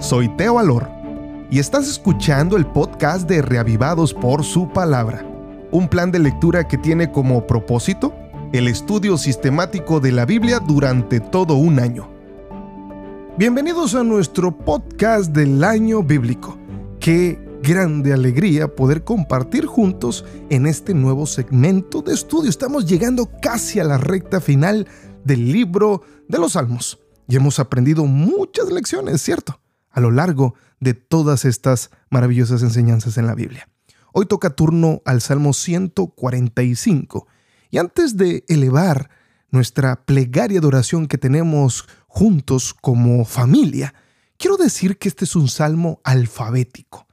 soy Teo Alor y estás escuchando el podcast de Reavivados por su palabra, un plan de lectura que tiene como propósito el estudio sistemático de la Biblia durante todo un año. Bienvenidos a nuestro podcast del año bíblico. Qué grande alegría poder compartir juntos en este nuevo segmento de estudio. Estamos llegando casi a la recta final del libro de los Salmos y hemos aprendido muchas lecciones, ¿cierto? a lo largo de todas estas maravillosas enseñanzas en la Biblia. Hoy toca turno al Salmo 145 y antes de elevar nuestra plegaria de oración que tenemos juntos como familia, quiero decir que este es un salmo alfabético.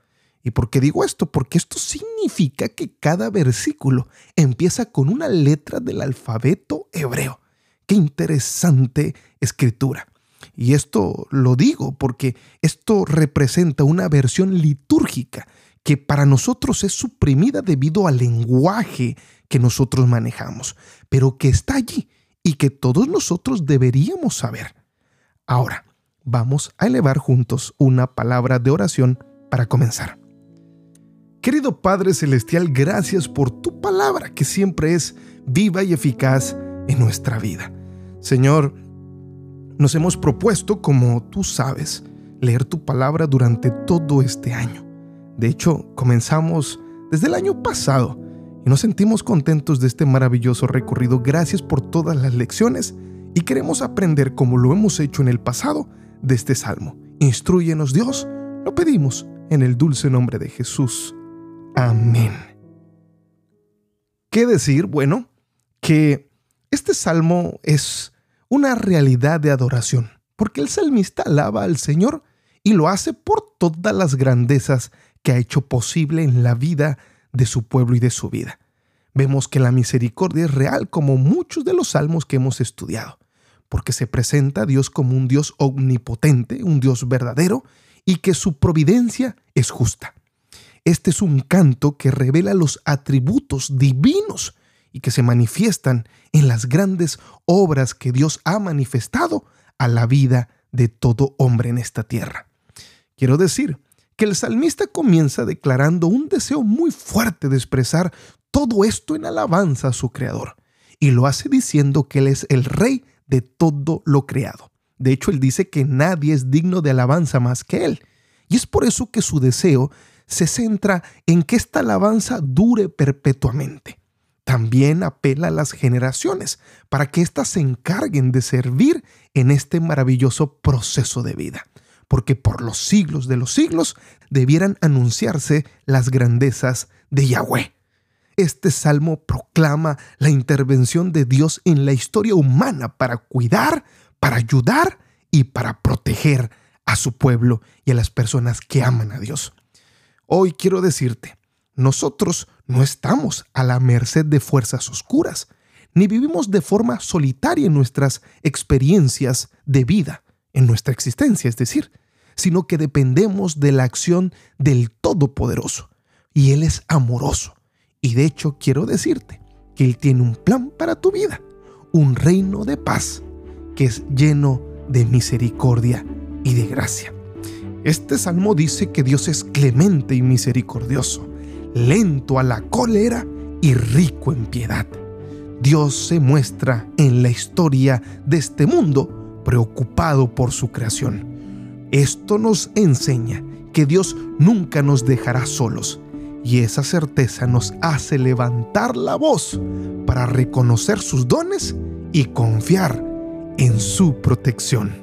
¿Y por qué digo esto? Porque esto significa que cada versículo empieza con una letra del alfabeto hebreo. Interesante escritura. Y esto lo digo porque esto representa una versión litúrgica que para nosotros es suprimida debido al lenguaje que nosotros manejamos, pero que está allí y que todos nosotros deberíamos saber. Ahora, vamos a elevar juntos una palabra de oración para comenzar. Querido Padre Celestial, gracias por tu palabra que siempre es viva y eficaz en nuestra vida. Señor, nos hemos propuesto, como tú sabes, leer tu palabra durante todo este año. De hecho, comenzamos desde el año pasado y nos sentimos contentos de este maravilloso recorrido. Gracias por todas las lecciones y queremos aprender como lo hemos hecho en el pasado de este salmo. Instruyenos Dios, lo pedimos en el dulce nombre de Jesús. Amén. ¿Qué decir? Bueno, que este salmo es una realidad de adoración, porque el salmista alaba al Señor y lo hace por todas las grandezas que ha hecho posible en la vida de su pueblo y de su vida. Vemos que la misericordia es real como muchos de los salmos que hemos estudiado, porque se presenta a Dios como un Dios omnipotente, un Dios verdadero, y que su providencia es justa. Este es un canto que revela los atributos divinos y que se manifiestan en las grandes obras que Dios ha manifestado a la vida de todo hombre en esta tierra. Quiero decir que el salmista comienza declarando un deseo muy fuerte de expresar todo esto en alabanza a su Creador, y lo hace diciendo que Él es el Rey de todo lo creado. De hecho, Él dice que nadie es digno de alabanza más que Él, y es por eso que su deseo se centra en que esta alabanza dure perpetuamente también apela a las generaciones para que éstas se encarguen de servir en este maravilloso proceso de vida, porque por los siglos de los siglos debieran anunciarse las grandezas de Yahweh. Este salmo proclama la intervención de Dios en la historia humana para cuidar, para ayudar y para proteger a su pueblo y a las personas que aman a Dios. Hoy quiero decirte, nosotros no estamos a la merced de fuerzas oscuras, ni vivimos de forma solitaria en nuestras experiencias de vida, en nuestra existencia, es decir, sino que dependemos de la acción del Todopoderoso. Y Él es amoroso. Y de hecho quiero decirte que Él tiene un plan para tu vida, un reino de paz que es lleno de misericordia y de gracia. Este salmo dice que Dios es clemente y misericordioso lento a la cólera y rico en piedad. Dios se muestra en la historia de este mundo preocupado por su creación. Esto nos enseña que Dios nunca nos dejará solos y esa certeza nos hace levantar la voz para reconocer sus dones y confiar en su protección.